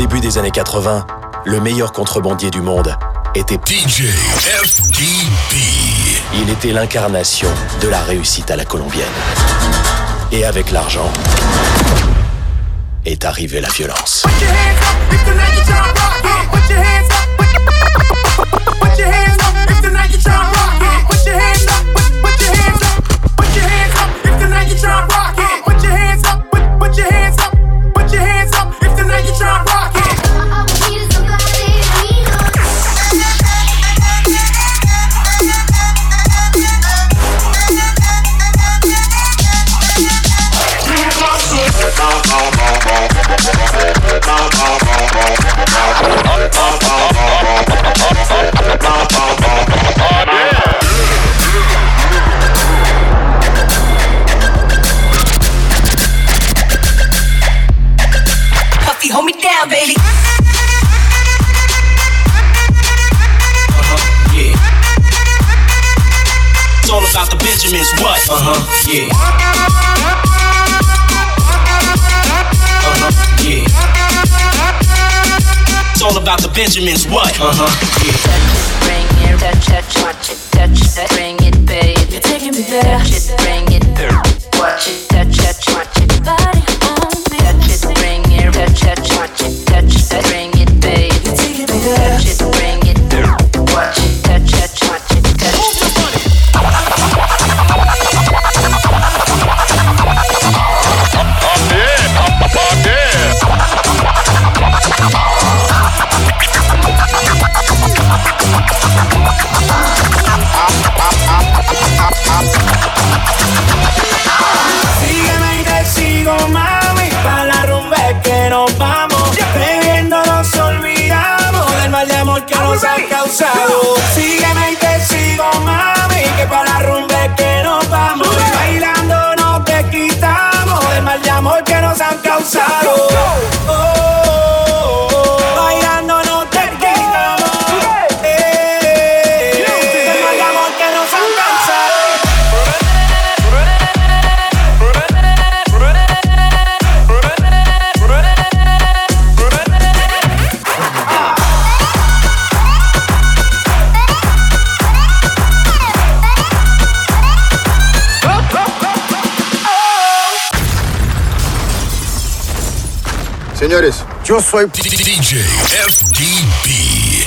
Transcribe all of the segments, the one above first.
début des années 80, le meilleur contrebandier du monde était DJ FDB. Il était l'incarnation de la réussite à la colombienne. Et avec l'argent est arrivée la violence. Puffy, hold me down, baby. Yeah. It's all about the Benjamins, what? Uh huh, yeah. Uh huh, yeah. It's all about the Benjamins, what? Uh huh, yeah. Bring it, touch, touch, watch it, touch it, bring it, pay it. You're taking me there. Touch it, bring it, watch it, touch, touch, watch it. Body on me. Touch it, bring it, touch, touch, watch it, nos han causado. Sígueme y te sigo, mami, que pa' la rumba que nos vamos. Bailando nos te quitamos del mal de amor que nos han causado. Soy DJ FDB.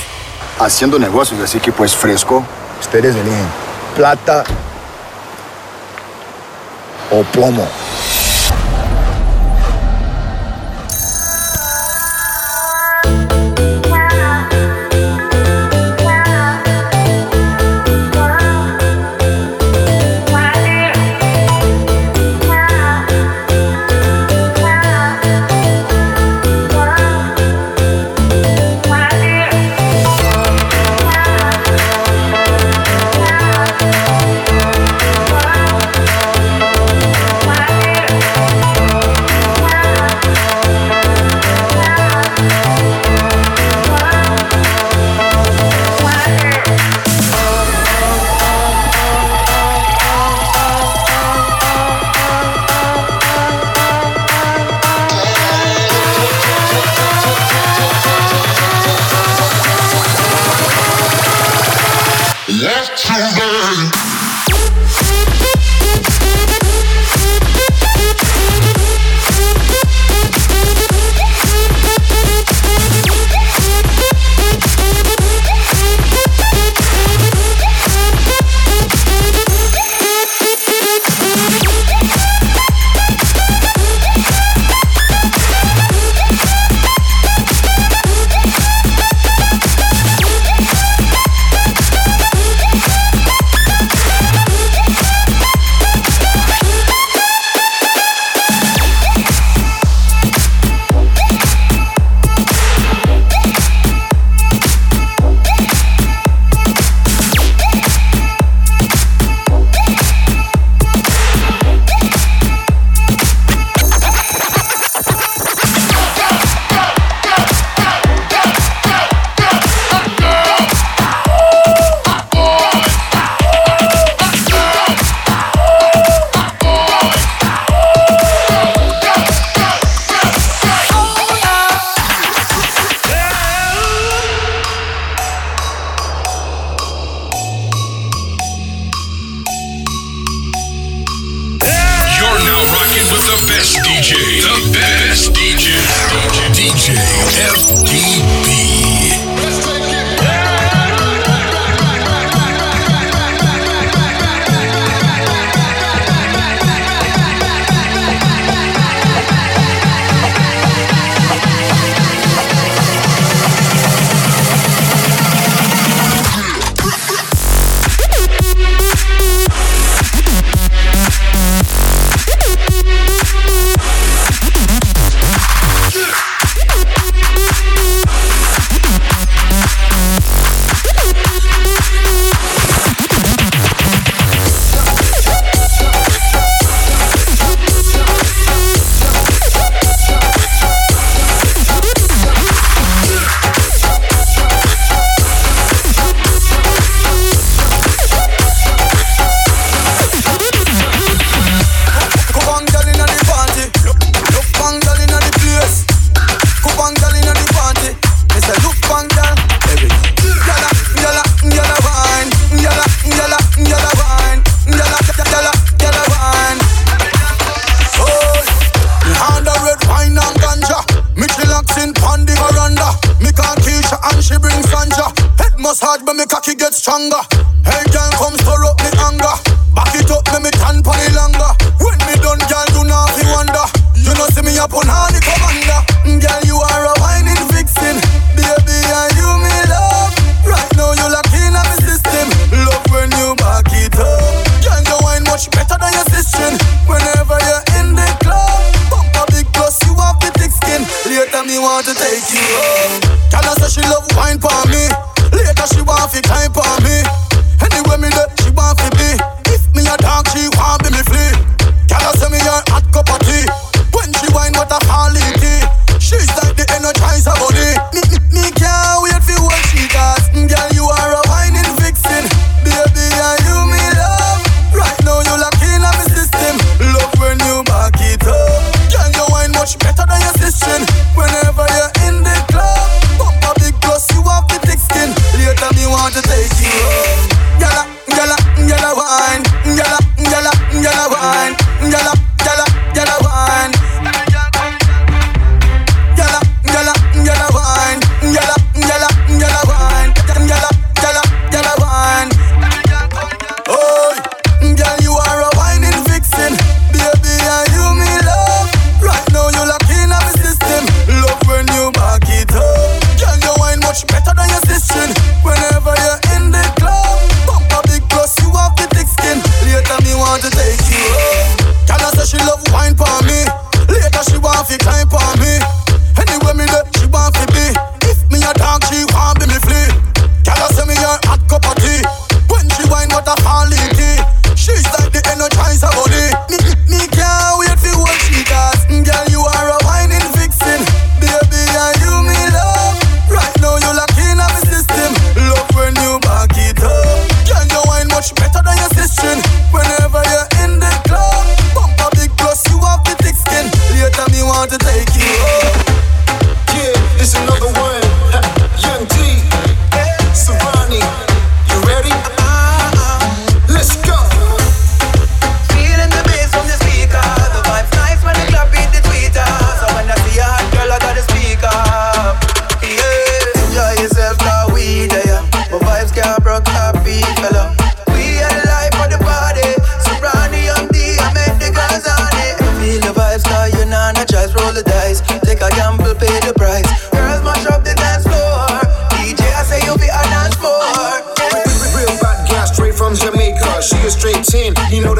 haciendo negocios, así que pues fresco. Ustedes eligen plata o plomo.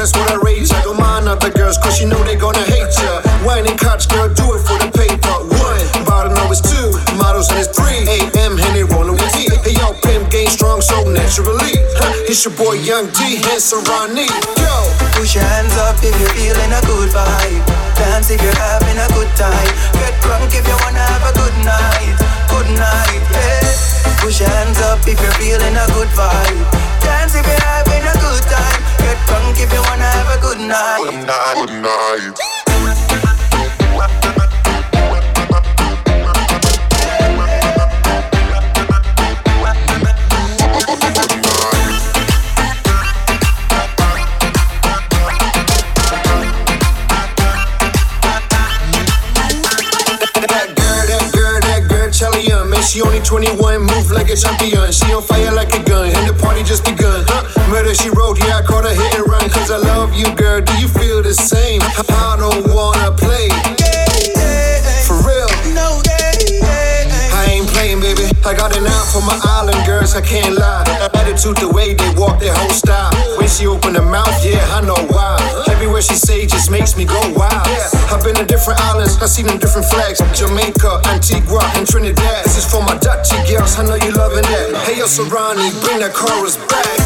That's what I rate ya. Don't mind other girls, cause you know they gonna hate ya. Whining cops, girl, do it for the paper. One, bottle know it's two, models and it's three. AM, Henry rolling with T. Hey, yo, pimp game strong, so naturally. Huh, it's your boy Young D, and Serani. Yo, Push your hands up if you're feeling a good vibe. Dance if you're having a good time. Get drunk if you wanna have a good night. Good night, yeah. Push your hands up if you're feeling a good vibe. Dance if you're having a good time. Get drunk if you wanna have a good night. good night. That girl, that girl, that girl, Charlie uh, she only 21, move like a champion. She on fire like a gun, and the party just begun. Murder she wrote, yeah, I caught her hit and run. Cause I love you, girl, do you feel the same? I don't wanna for my island girls, I can't lie. Attitude, the way they walk, their whole style. When she open her mouth, yeah, I know why. Everywhere she say just makes me go wild. I've been to different islands, I've seen them different flags. Jamaica, Antigua, and Trinidad. This is for my Dutchy girls, I know you loving that. Hey, yo, Serani, bring that chorus back.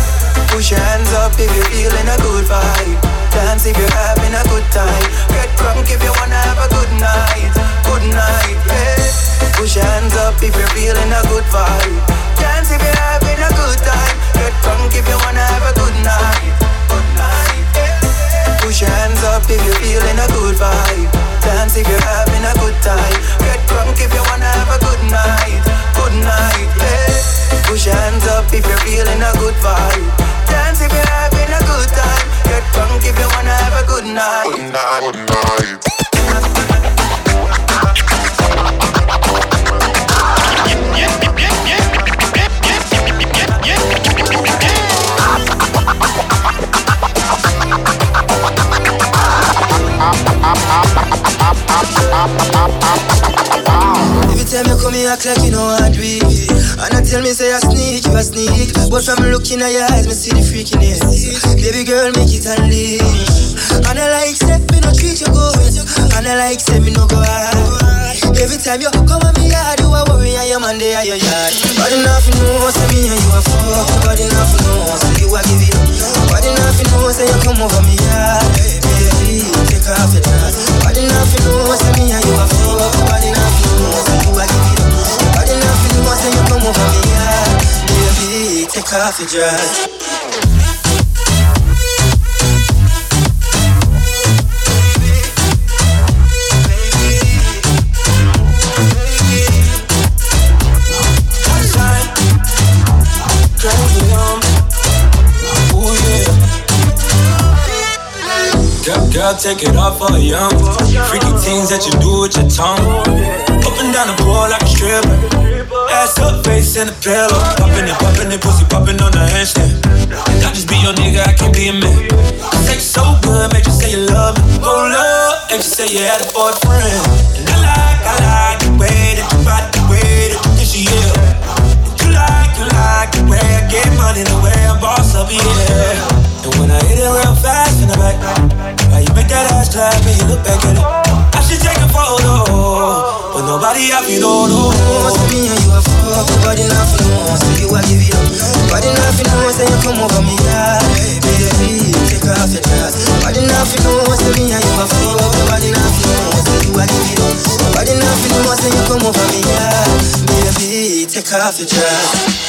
Push your hands up if you're feeling a good vibe. Dance if you're having a good time. Get drunk if you wanna have a good night. Good night, yeah. Push your hands up if you're feeling a good vibe. Dance if you're having a good time. Get drunk if you wanna have a good night. Good night. Push your hands up if you're feeling a good vibe. Dance if you're having a good time. Get drunk if you wanna have a good night. Good night, yeah. Push your hands up if you're feeling a good vibe. Dance if you're having a good time. Get drunk if you wanna have a good night. Good night. Act like you know how to it. And I tell me, say I sneak, you a sneak. But from looking at your eyes, me see the freakiness. Baby girl, make it unleash. And I like, say, me no treat you good. And I like, say, me no go hard. Every time you come at me yard, you a worry and your man there at your yard. Body nothing knows, say me and you a fuck. Body nothing knows, say you a give it up. Body nothing knows, say you come over me yard. Baby, take off your dress. Body nothing knows, say me and you a fuck. Body nothing knows, say you a give it up. Come over me yard. Baby, take off your dress. Girl, take it off for young. Freaky things that you do with your tongue. Up and down the pole like a stripper. Ass up, face in the pillow. Popping it, popping it, pussy popping on the handstand. I just be your nigga, I can't be a man. Sex so good, make you say you love me. Hold up, make you say you had a boyfriend. And I like, I like the way that take off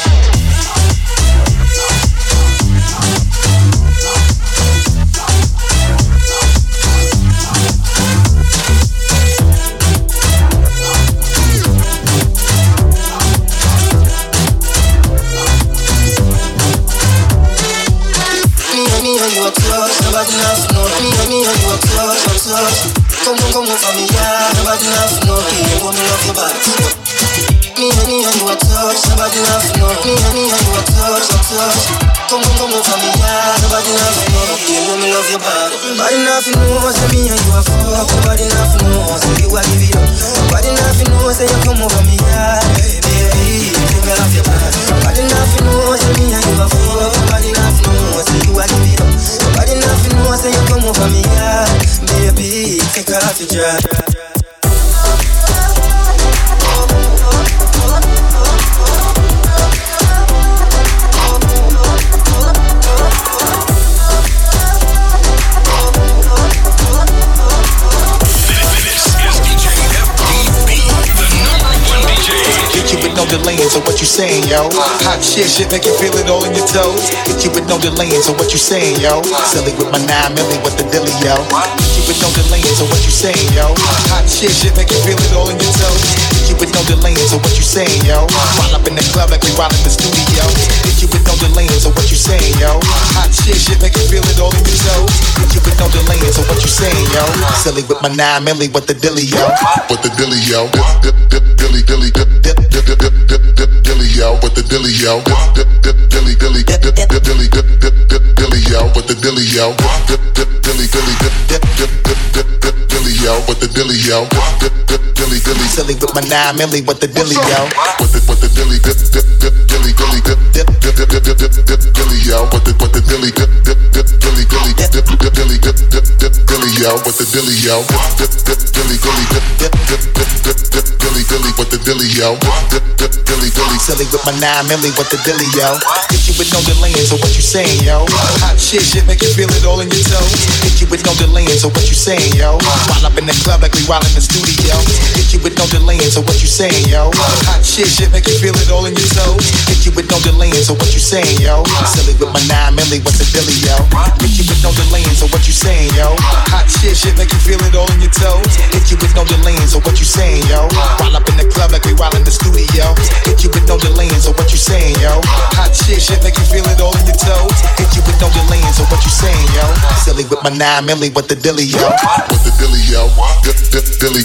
Hot shit, shit make you feel it all in your toes. Hit you with no delaying, so what you saying, yo? Silly with my nine milli, what the dilly, yo? Hit you with no delaying, so what you saying, yo? Hot shit, shit make you feel it all in your toes. With no delaying, so what you saying, yo? While up in the club like we while in the studio. Hit you with no delaying, so what you saying, yo? Hot shit, shit make you feel it all in your toes. Hit you with no delaying, so what you saying, yo? Silly with my nine milli, what the dilly, yo? What the dilly, yo? Dip, dip, dilly, dilly, dip, dip, dip, dip, dip, dip, dip, dilly, yo. What the dilly, yo? Dip, dip, dip, dilly, dilly, dip, dip, dip, dilly, dip, dip, dip, dilly, yo. What the dilly, yo? Dip, dip, dilly, dilly, dip, dip, dip, dip, dip, dilly, yo. What the dilly, yo? Dip, dip, dilly, dilly. Silly with my nine milli, what the dilly, yo? What the what the dilly, dip, dip, dip, dilly, dilly, dip, dip, dip, dip, dip, dip, dip, dilly, yo. What the what the dilly, dip, dip, dip, dilly, dilly, dip, dip, dip, dilly, dip, dip, dip, dilly, yo. What the dilly, yo? Dip, dip, dilly, dilly, dip, dip, dip, dip, dip, dip, dilly, dilly. What the dilly, yo? Dip, dip, dilly, dilly. Silly with my nine milli, what the dilly, yo? Hit you with no delaying, so what you saying, yo? Hot shit, shit make you feel it all in your toes. Hit you with no delaying, so what you saying, yo? While up in the club like we while in the studio. Hit you with no delaying, so what you saying, yo? Hot shit, shit make you feel it all in your toes. Hit you with no delaying, so what you saying, yo? Silly with my nine milli, what's the dilly, yo? Hit you with no delaying, so what you saying, yo? Hot shit, shit make you feel it all in your toes. Hit you with no delaying, so what you saying, yo? While up in the club like we while in the studio. Hit you with no delaying, so what you saying, yo? Hot shit, shit make you feel it all in your toes. Hit you with no delaying, so what you saying, yo? Silly with my nine milli, what the dilly, yo? What the dilly, yo? Dip, dip, dilly,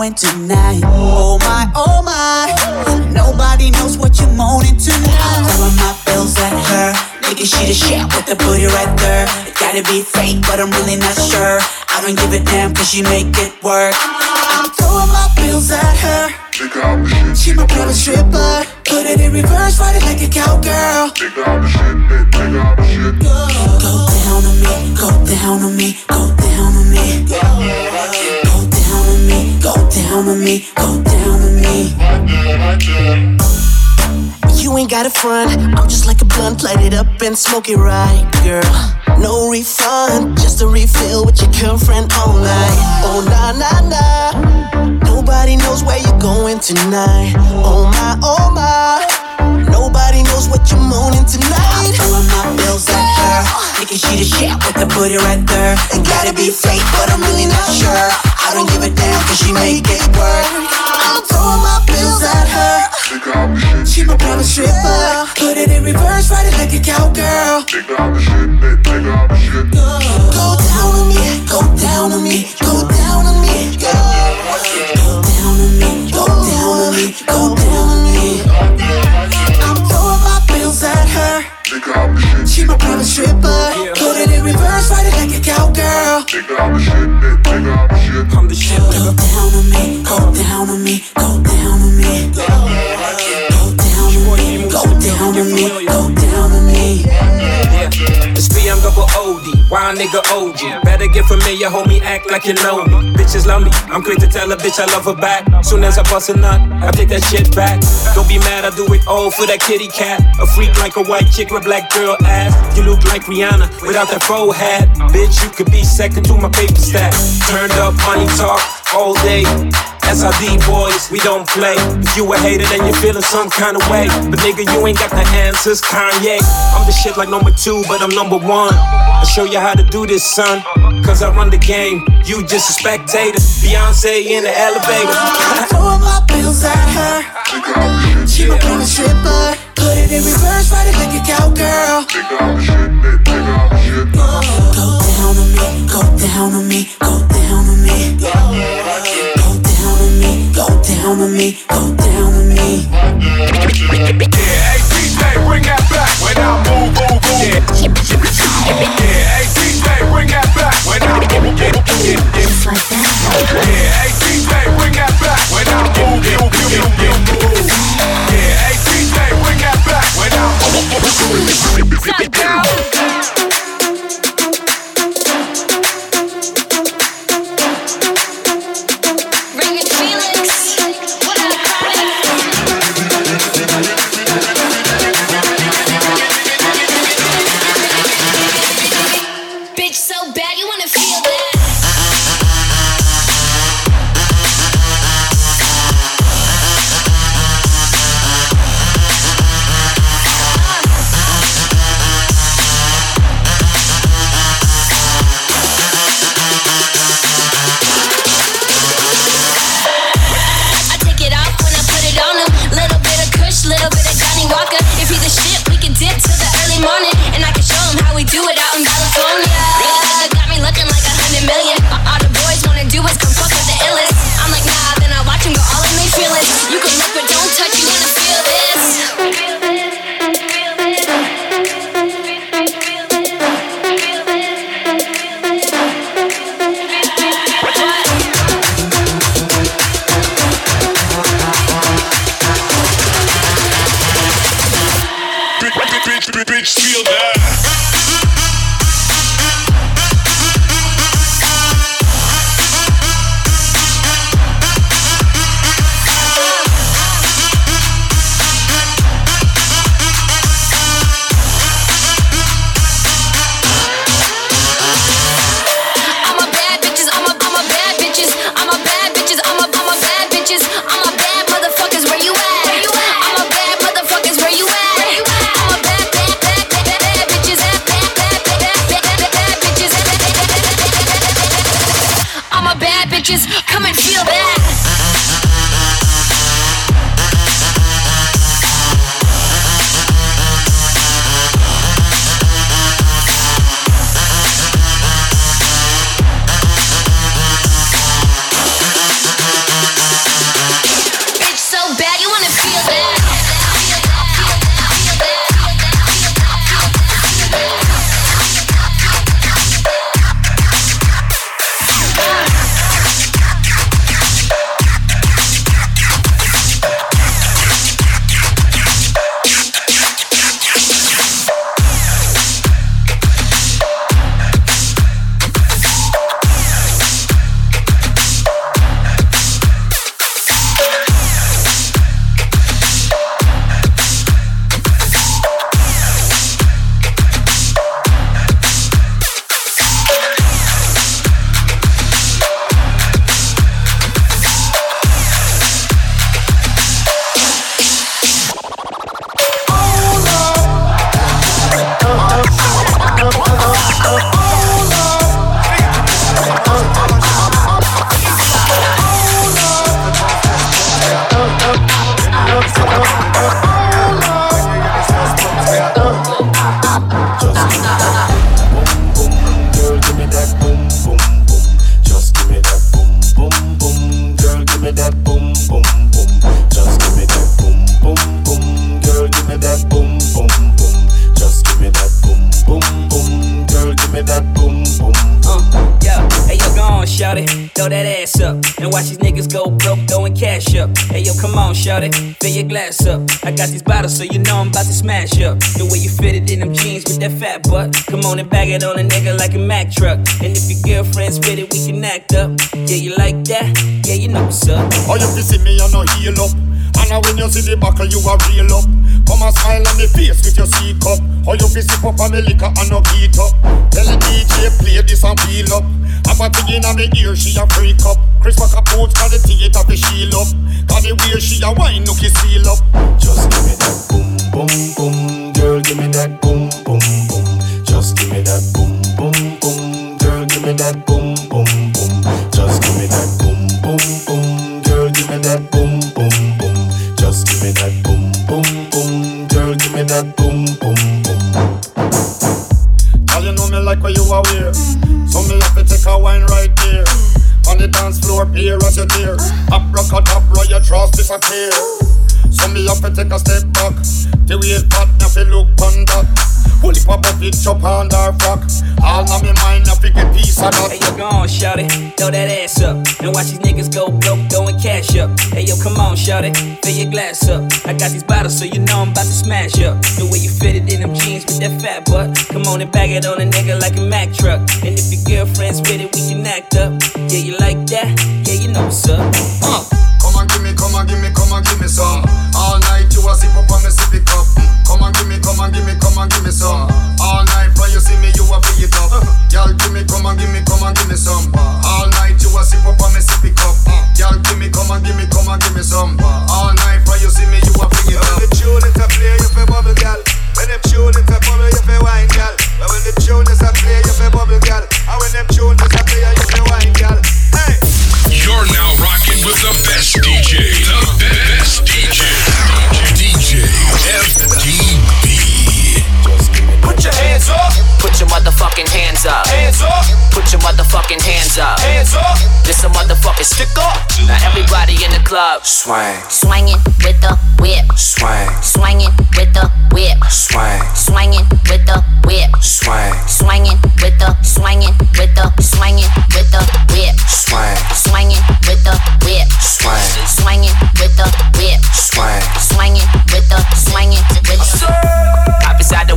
going tonight. Oh my oh my, nobody knows what you're moaning tonight. I'm throwing my bills at her, thinking she the shit with the booty right there. It gotta be fake, but I'm really not sure. I don't give a damn 'cause she make it work. I'm throwing my bills at her. She my private stripper. Put it in reverse, ride it like a cowgirl. Go down on me, go down on me, go down on me. Go down on me, go down on me. You ain't got a front, I'm just like a blunt, light it up and smoke it right, girl. No refund, just a refill with your girlfriend all night. Oh nah nah nah, nobody knows where you're going tonight. Oh my oh my, nobody knows what you're moaning tonight. I'm throwing my bills at her, thinking she the shit with the booty right there. It gotta be fake, but I'm really not sure. I don't give a damn 'cause she make it work. I'm throwing my bills at her. She my private stripper. Put it in reverse, ride it like a cowgirl. Go down on me, go down on me, go down on me. Go down on me, go down on me, go down on me. I'm throwing my bills at her. She my private stripper. Put it in reverse, ride it like a cowgirl. I'm the shit, Go down on me, go down on me, go down on me. Go down me, down on me. It's B, I'm double OD. Why nigga OG? Better get familiar, homie, act like you know me. Bitches love me. I'm quick to tell a bitch I love her back. Soon as I bust a nut, I take that shit back. Don't be mad, I do it all for that kitty cat. A freak like a white chick with a black girl ass. You look like Rihanna without that faux hat. Bitch, you could be second to my paper stack. Turned up money talk all day. SID boys, we don't play. If you a hater, then you're feeling some kind of way. But nigga, you ain't got the answers, Kanye. I'm the shit like number two, but I'm number one. I'll show you how to do this, son. Cause I run the game, you just a spectator. Beyonce in the elevator. Throwing my bills at her. She my private stripper. Put it in reverse, ride it like a cowgirl. Go down on me, go down on me, go down on me. Go down on me, go down on me. Yeah, hey DJ, bring that back when I move, move, move. Yeah, hey DJ, bring that back when I move, move, move. Just like that. Yeah, hey DJ, bring that back when I move, move, move, move, move. Yeah, hey DJ, bring that back when I move, move, move. See the buckle, you a real up. Come and smile on me face with your C cup. Oh, you fi sip up on me liquor and no heat up. Tell the DJ play this and wheel up. Have a thing in on me ear, she a freak up. Chris Walker put got the theater fi shield up. Got the way she a wine, no kiss seal up. Just me like what you are wear. So me have to take a wine right there. On the dance floor, peer as you dare. Abracadabra, your trust disappear. So me have to take a step back. The way now fi look on that. Holy pop up, it chop on her frock. All on me mind, fi get piece of that. Hey yo, go on, shout it, throw that ass up, and watch these niggas go broke, throwing cash up. Hey yo, come on, shout it, fill your glass up. I got these bottles, so you know I'm about to smash up. The way you fit it in them jeans with that fat butt, come on and bag it on a nigga like a Mack truck. And if your girlfriend's with it, we can act up. Yeah, you like that? Yeah, you know what's up. Uh, me, come and give me, come and give me some. All night you a sip up on me sippy cup. Come and give me, come and give me, come and give me some. All night when you see me, you a pick it up. Y'all give me, come and give me, come and give me some. All night you a sip up on me sippy cup. Y'all give me, come and give me, come and give me some. All night when you see me, you a pick it up. When the tune is a play, you fi bubble gal. When them tune is a bubble, you fi wine. But when the tune is a play, you fi bubble gal. And when them tune is a play, you fi wine gal. Hey. You're now rocking with the best DJ. The best DJ. DJ FDB. Put your hands up. Put your motherfucking hands up. Hands up. Put your motherfucking hands up. Hands up. This a motherfucking stick up. Now everybody in the club. Swing, Swinging with the whip. swing, Swinging with the whip. swing, Swinging with the whip. swing, Swinging with the swinging with the swinging with the whip. swing, Swinging with the whip. swing, Swinging with the whip. swing. Swinging with the swinging with the. Hop inside the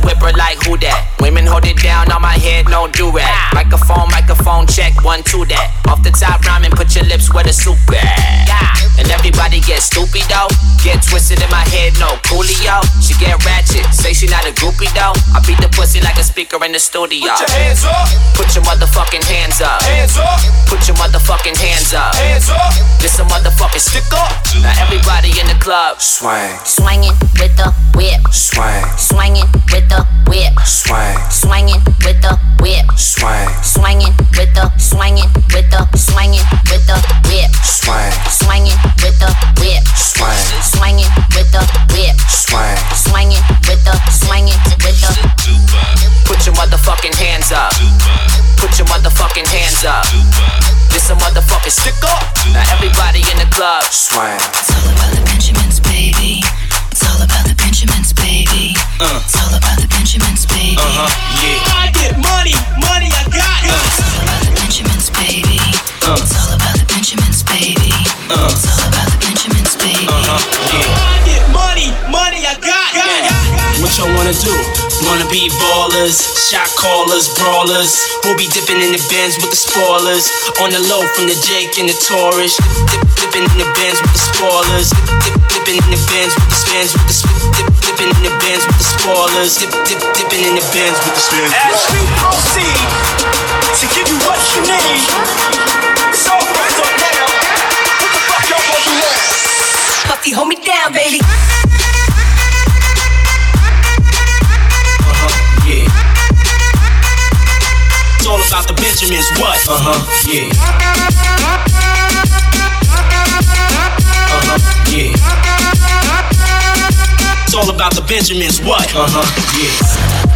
that. Women hold it down on my head, no do rag. Microphone, microphone, check one, two that. Off the top rhyming, put your lips where the soup at. And everybody get stupid though, get twisted in my head, no coolio. She get ratchet, say she not a groupie though. I beat the pussy like a speaker in the studio. Put your hands up. Put your motherfucking hands up. Hands up. Put your motherfucking hands up. Hands up. This a motherfucking stick up. Now everybody in the club. Swang, Swinging with the whip. swang, Swinging with the whip. swang, Swinging with the whip. swang, Swinging with the swinging with the swinging with the whip. swang, Swinging with the whip. swang, Swinging with the whip. swang. Swinging with the swinging with the. Put your motherfucking hands up. Put your motherfucking hands up. This a motherfucking stick up. Now everybody in the club. Swang. It's all about the Benjamins, baby. It's all about the Benjamins, baby. Uh. It's all about the Benjamins, baby. Uh huh. Yeah. I get money, money I got. It's all about the Benjamins, baby. Uh. It's all about the Benjamins, baby. Uh. It's all about the Benjamins, baby. Uh huh. Yeah. What y'all wanna do? Wanna be ballers, shot callers, brawlers. We'll be dipping in the bins with the spoilers. On the low from the Jake and the Taurus. Dip, dipping in the bins with the spoilers. Dip, dipping in the bins with the spins with the sp- dip, dipping in the bins with the spoilers. Dip, dip, dipping in the bins with the spins. As we proceed to give you what you need. So hands up now. What the fuck y'all gonna? Puffy, hold me down, baby. It's all about the Benjamins, what? Uh-huh, yeah. Uh-huh, yeah. It's all about the Benjamins, what? Uh-huh, yeah.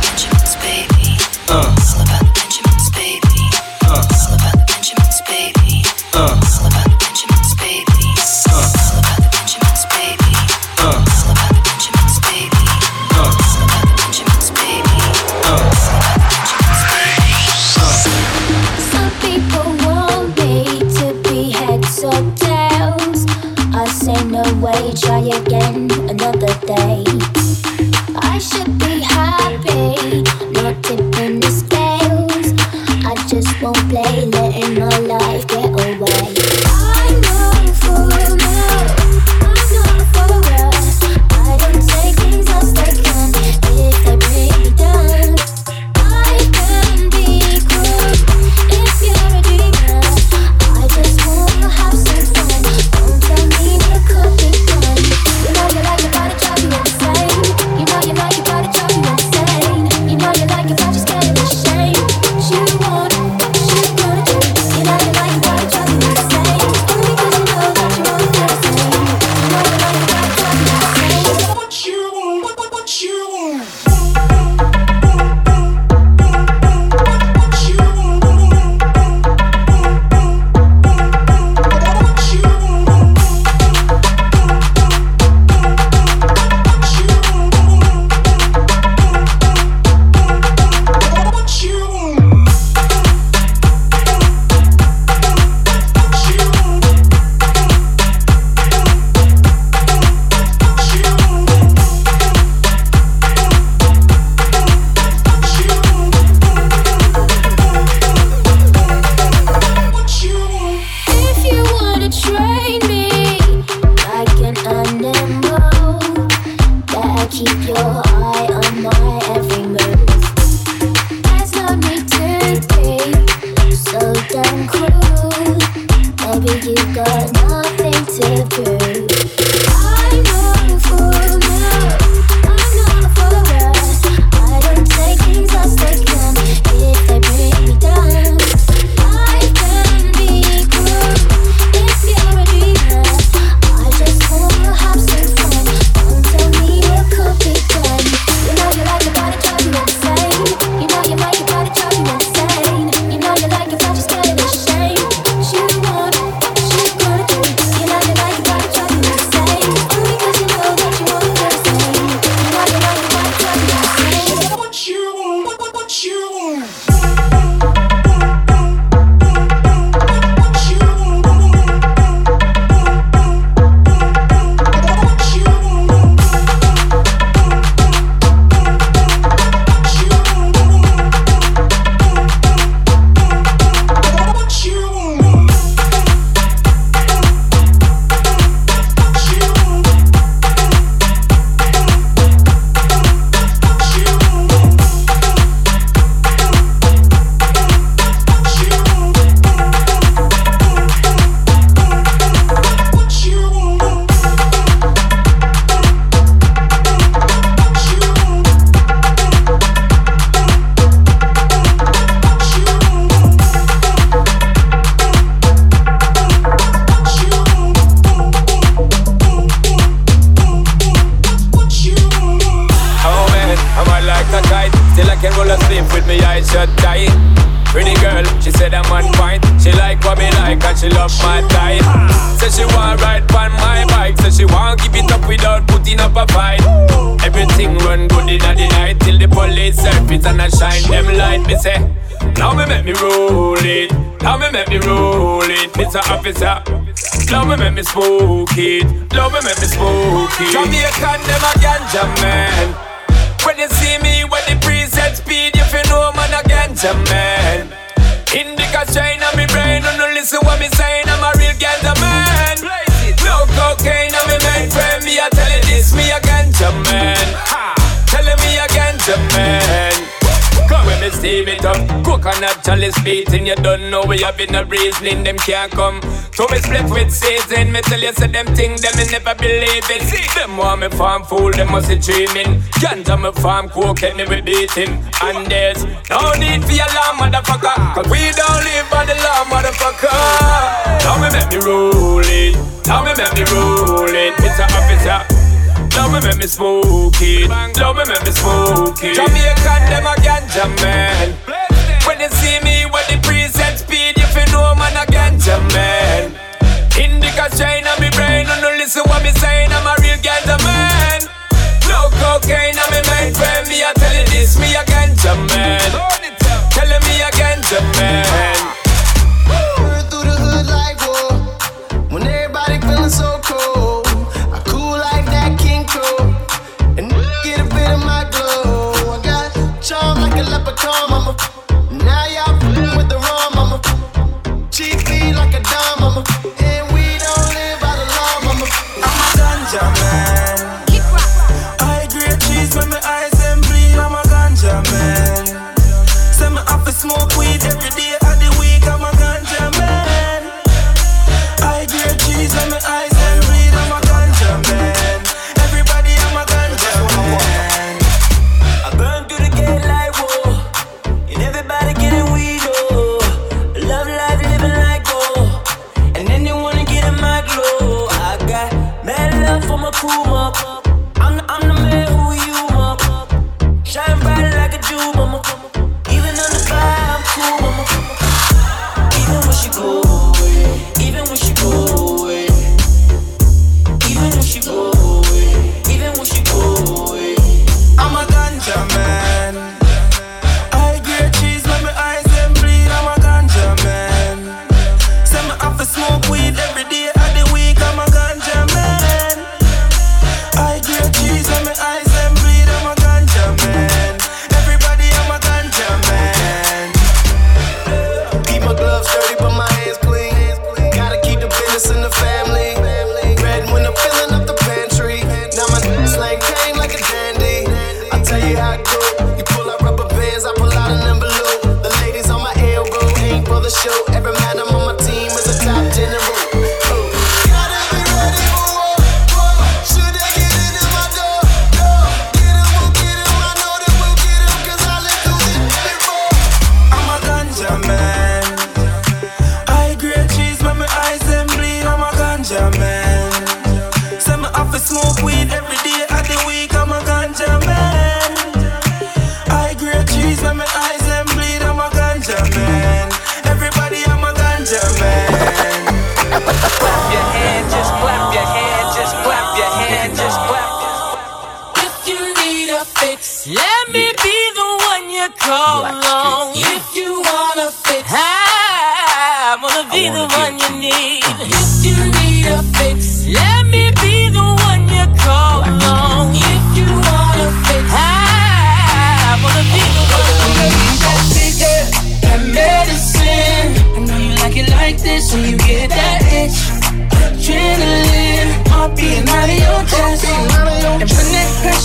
Go to sleep with me eyes shut tight. Pretty girl, she said I'm on point. She like what me like and she love my type. Said she want ride on my bike. Said she want give it up without putting up a fight. Everything run good in the night till the police surface and I shine them light. Me say, now me make me roll it. Now me make me roll it, Mr. Officer. Now me make me smoke it. Now me make me smoke it. Jamaican them a ganja man. You see me when the preset speed, if you know man a ganja man. Indica strain on me brain, no listen what me saying. I'm a real ganja man. No cocaine on me mainframe. Me a tell you this, me a ganja man. Telling me a ganja man. Come when me steam it up Coconut chalice beating You don't know we have been a reasoning Them can't come. To me split with season Me tell you say them thing Them me never believe it. See. Them want me farm fool Them must be dreaming. Ganja me farm cocaine Me we beating. And there's no need for your law motherfucker. Cause we don't live by the law motherfucker. Now me make me roll it. Now me make me roll it. Mr. Officer Love me, make me smoke it. Love me, make me smoke it. Jamaican, them a ganja man. When you see me with the preset speed, you know man a ganja man. Indica strain on me brain, and no listen what me saying. I'm a real ganja man. No cocaine on me mind friend. Me I tell you this, me a ganja man. Telling me a ganja man.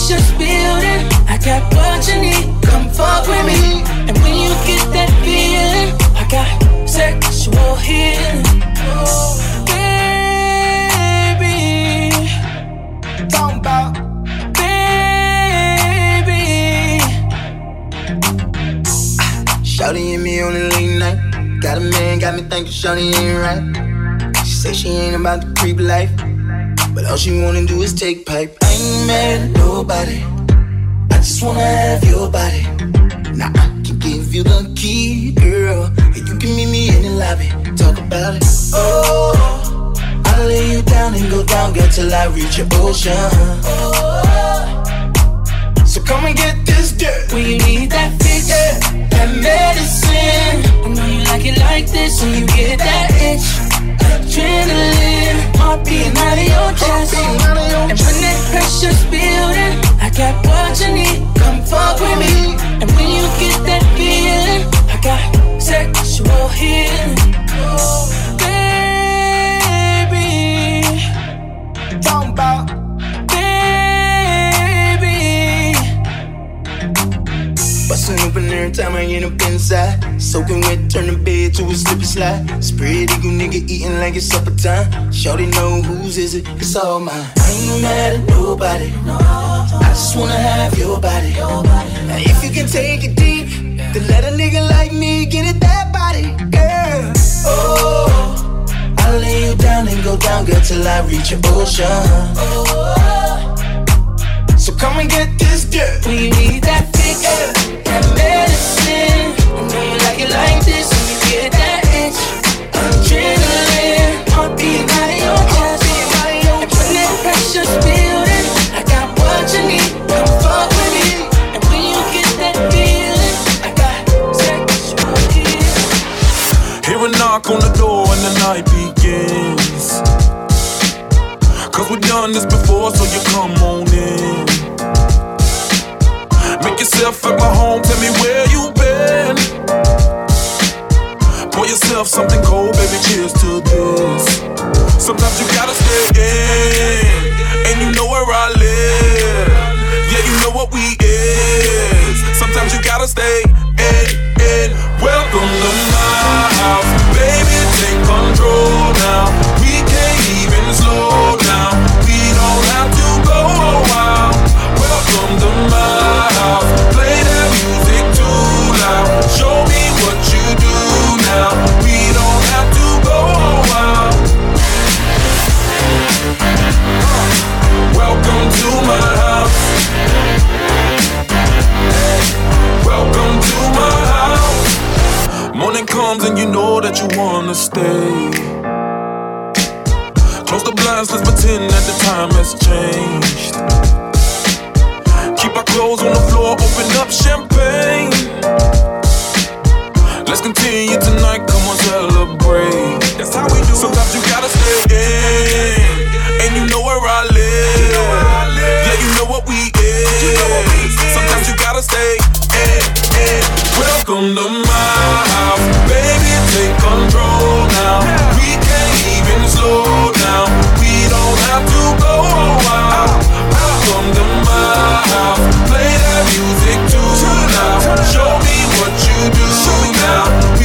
Pressure's building, I got what you need. Come fuck with me. And when you get that feeling, I got sexual healing. Baby, Talking about baby. And me on the late night. Got a man, got me thinking Shawty ain't right. She say she ain't about the creep life. All she wanna do is take pipe. I ain't mad at nobody. I just wanna have your body. Now I can give you the key, girl. And you can meet me in the lobby. Talk about it. Oh, I'll lay you down and go down, girl, till I reach your ocean. Oh, so come and get this dirt. When you need that fix, yeah. that medicine. I know you like it like this when you get that itch. Adrenaline, heart beating out of your chest. And when that pressure's building, I got what you need. Come fuck with me. And when you get that feeling, I got sexual healing. Time I end up inside. Soaking wet, turn the bed to a slippery slide. Spread eagle nigga eating like it's supper time. Shorty know whose is it, it's all mine. I ain't mad at nobody. I just wanna have your body. Now if you can take it deep, then let a nigga like me get it that body, girl. Oh, I'll lay you down and go down, girl, till I reach your ocean. So come and get this dirt. When you need that fix, that medicine. I know you like it like this, and you get that itch. Adrenaline, heart beating out of your chest. And when that pressure's building, I got what you need. Come fuck with me. And when you get that feeling, I got sexual healing. Hear a knock on the door and the night begins. Cause we've done this before, so you come on in. Yourself at my home, tell me where you been. Pour yourself something cold, baby, cheers to this. Sometimes you gotta stay in, and you know where I live. Yeah, you know what we is. Sometimes you gotta stay in, in. Welcome to my house, baby, take control now. We can't even slow that you wanna stay. Close the blinds, let's pretend that the time has changed. Keep our clothes on the floor, open up champagne. Let's continue tonight, come on, celebrate. That's how we do. Sometimes you gotta stay in, and you know where I live. Yeah, you know what we is. Sometimes you gotta stay in, in. Welcome to my take control now. We can't even slow down. We don't have to go while. Welcome to my house, play that music too loud. Show me what you do now.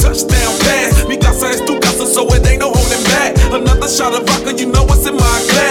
Touchdown pass. Mi casa es tu casa, so it ain't no holding back. Another shot of vodka, you know what's in my glass.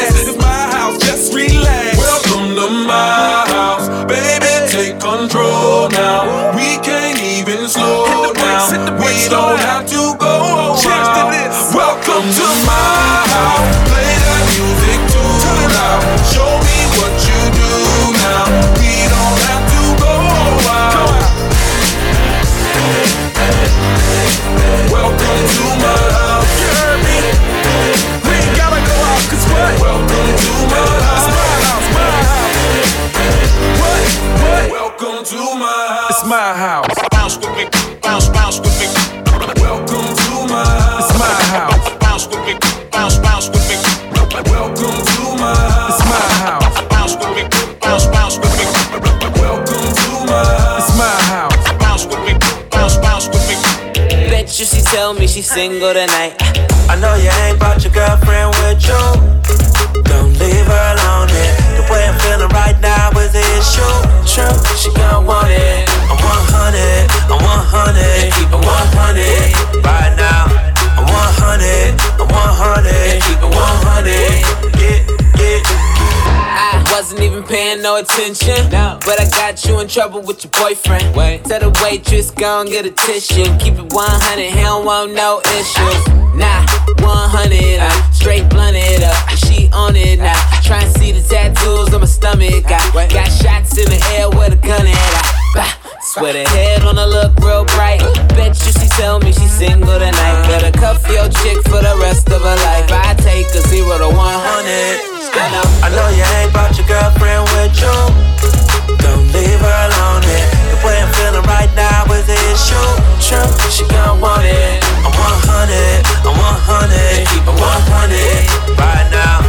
Single tonight. I know you ain't brought your girlfriend with you. Don't leave her alone. Yeah. The way I'm feeling right now is the issue. True, she gon' want it. I'm 100, I'm 100, keep it 100 right now. I'm 100, I'm 100, keep it 100. Yeah, yeah. I wasn't even paying no attention. Trouble with your boyfriend. Wait. Tell the waitress, go and get a tissue. Keep it 100, he don't want no issues. Nah, 100, I straight blunted up. She on it now. Try and see the tattoos on my stomach. I got shots in the air with a gun at. I, bah. Swear the head on her look real bright. Bet you she tell me she's single tonight. Better cuff your chick for the rest of her life. I take a zero to one hundred. I know you ain't brought your girlfriend with you. Don't leave her alone. The way I'm feeling right now is the issue. True, she gon' want it. I'm 100, I'm 100, keep it 100 right now.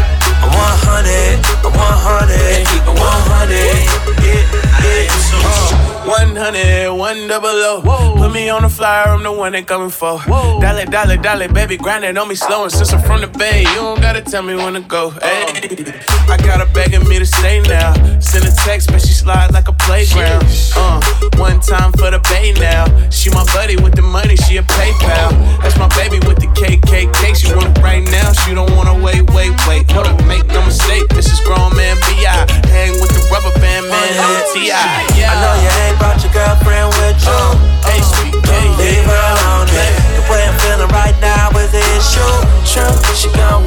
I'm 100, I'm 100, keep it 100. Yeah, yeah. Uh. 100, one double O. Put me on the flyer, I'm the one they coming for. Dollar, dollar, dollar, baby, grind it on me slow. And since I'm from the bay, you don't gotta tell me when to go. Hey, I got her begging me to stay now. Send a text, but she slide like a playground. Uh, one time for the bay now. She my buddy with the money, she a PayPal. That's my baby with the KKK. She want it right now, she don't wanna wait, wait, wait. Hold up, make no mistake, this is grown T.I. Yeah. I know you ain't brought your girlfriend with you. Don't leave her alone. It. The way I'm feeling right now is the issue. True, she gon'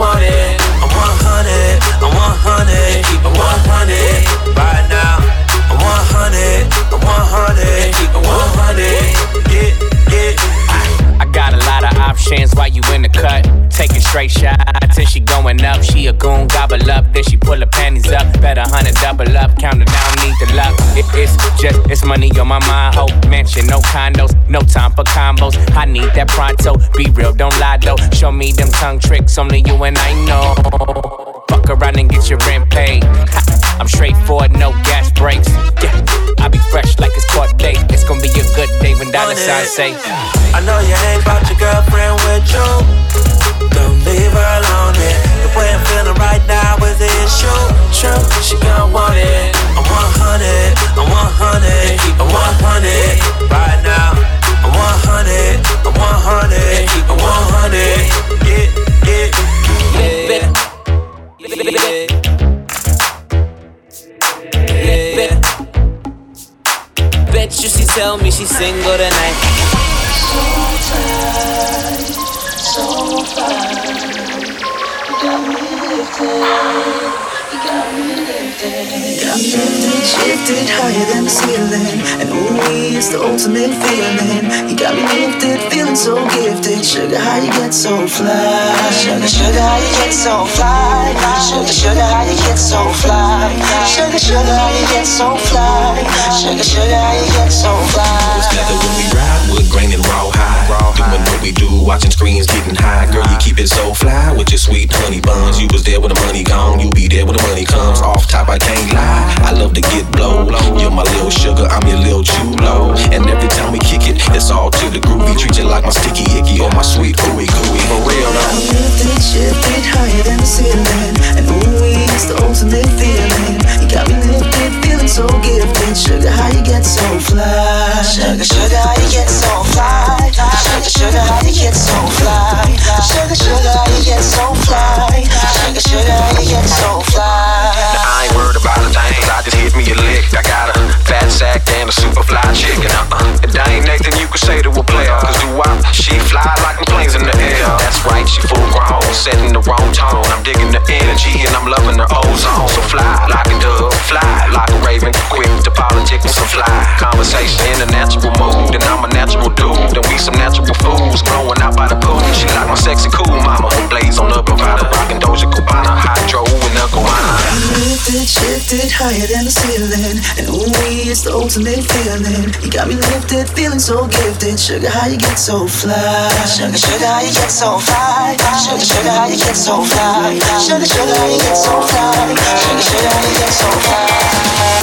options while you in the cut. Taking straight shots till she going up. She a goon, gobble up. Then she pull her panties up. Better hundred double up. Count it down, need the luck. It, it's just, it's money on my mind. Hope mansion, no condos, no time for combos. I need that pronto. Be real, don't lie though. Show me them tongue tricks, only you and I know. Fuck around and get your rent paid. I'm straightforward, no gas breaks. Yeah, I be fresh like it's court date. It's gonna be a good day when dollar signs say. I know you ain't brought your girlfriend with you. Don't leave her alone. It. The way I'm feeling right now is the issue. True, she gon' want it. I'm 100, I'm 100, keep it 100 right now. I'm 100, I'm 100, keep it 100. Yeah, yeah. Yeah. Bet you she tell me she's single tonight. So tight, so fine. You got me lifted, Got lifted, shifted higher than the ceiling And ooh, it's the ultimate feeling. You got me lifted, feeling so gifted. Sugar, how you get so fly? Sugar, sugar, how you get so fly? Sugar, sugar, how you get so fly? Sugar, sugar, how you get so fly? Sugar, sugar, how you get so fly? Together when we ride, wood grain and raw high. Doing what we do, watching screens getting high. Girl, you keep it so fly with your sweet honey buns. You was there when the money gone, you be there when the money comes. Off top, I can't lie. I love to get blow. You're my little sugar, I'm your little chulo. And every time we kick it, it's all to the groovy. Treat you like my sticky icky or my sweet ooey gooey. For real Got me though. lifted, shifted higher than the ceiling And ooh, it's the ultimate feeling You got me lifted, feeling so gifted Sugar, how you get so fly Sugar, sugar, how you get so fly Sugar, sugar, how you get so fly Sugar, sugar, how you get so fly Sugar, sugar, how you get so fly Now I ain't worried about a thing, I just hit me a lick. I got a fat sack and a super fly chick. Uh-uh. And uh-uh, there ain't nothing you can say to a player. Cause do I, she fly like them planes in the air. That's right, she full grown, setting the wrong tone. I'm digging the energy and I'm loving her ozone. So fly like a dove, fly like a raven. Quick to politic with some fly conversation in a natural mood. And I'm a natural dude. And we some natural fools growing out by the pool. She like my sexy cool mama blaze on the provider. Rockin' Doja Cubana, Hydro and the Guana. Lifted, shifted higher than the ceiling And ooh, it's the ultimate feeling You got me lifted, feeling so gifted Sugar, how you get so fly Sugar, sugar, how you get so fly Sugar, sugar, how you get so fly Sugar, sugar, how you get so fly Sugar, sugar, how you get so fly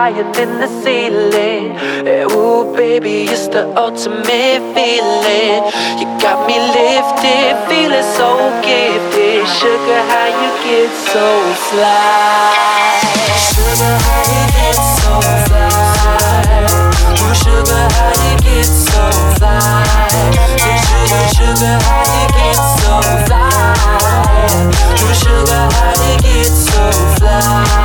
higher than the ceiling. Eh, Ooh, baby, it's the ultimate feeling. You got me lifted, feeling so gifted. Sugar, how you get so fly? Sugar, how you get so fly? Ooh, sugar, how you get so fly? Hey, sugar, sugar, how you get so fly? Ooh, sugar, how you get so fly?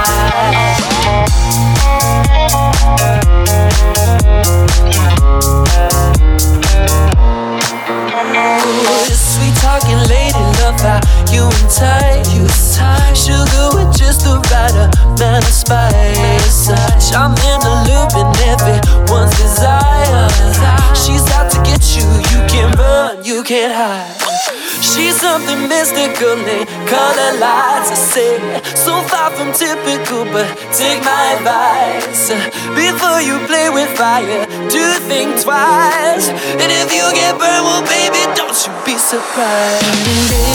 Sweet talking lady, love how you and tight, you tight. Sugar with just the right amount of spice. Charming, allure, everyone's desire. She's out to get you, you can't run, you can't hide. She's something mystical in color lights. I say, so far from typical, but take my advice. Before you play with fire, do think twice. And if you get burned, well, baby, don't you be surprised.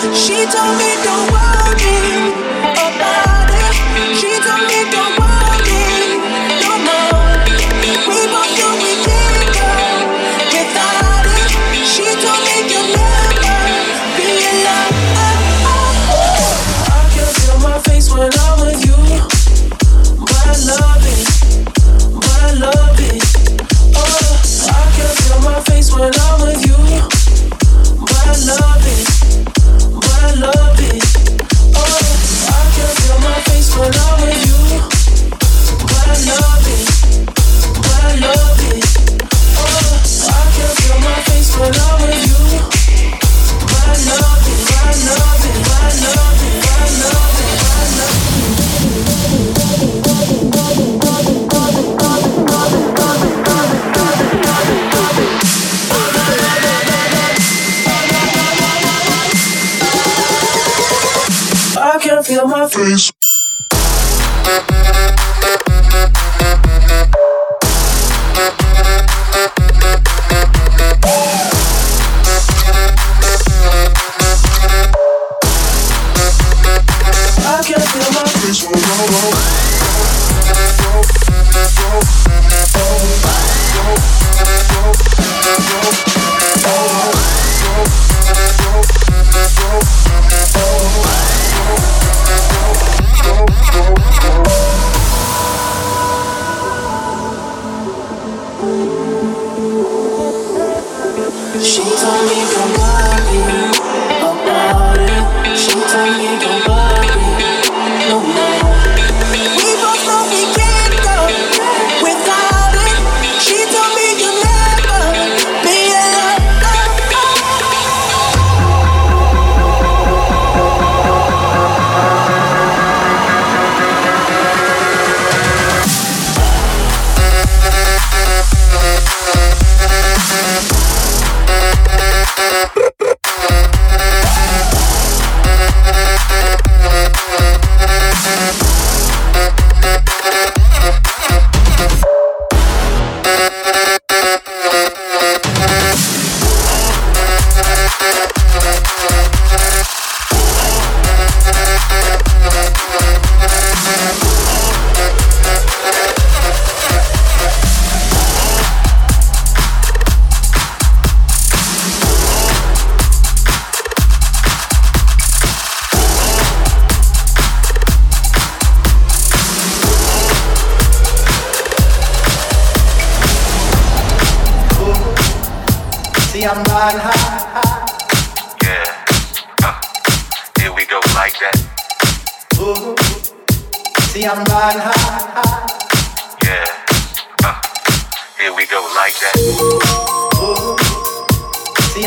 She told me don't worry about it. She told me don't worry no more. We both know we can't go without it. She told me you'll never be alone. I can feel my face when I'm with you, but I love it, but I love it. Oh, I can feel my face when I'm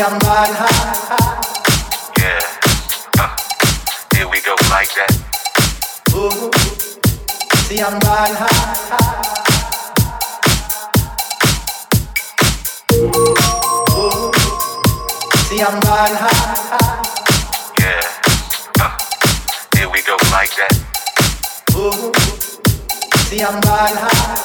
I'm riding high. Yeah. Uh, here we go like that. See, I'm riding high. See, I'm riding high. Yeah. Uh, here we go like that. See, I'm riding high.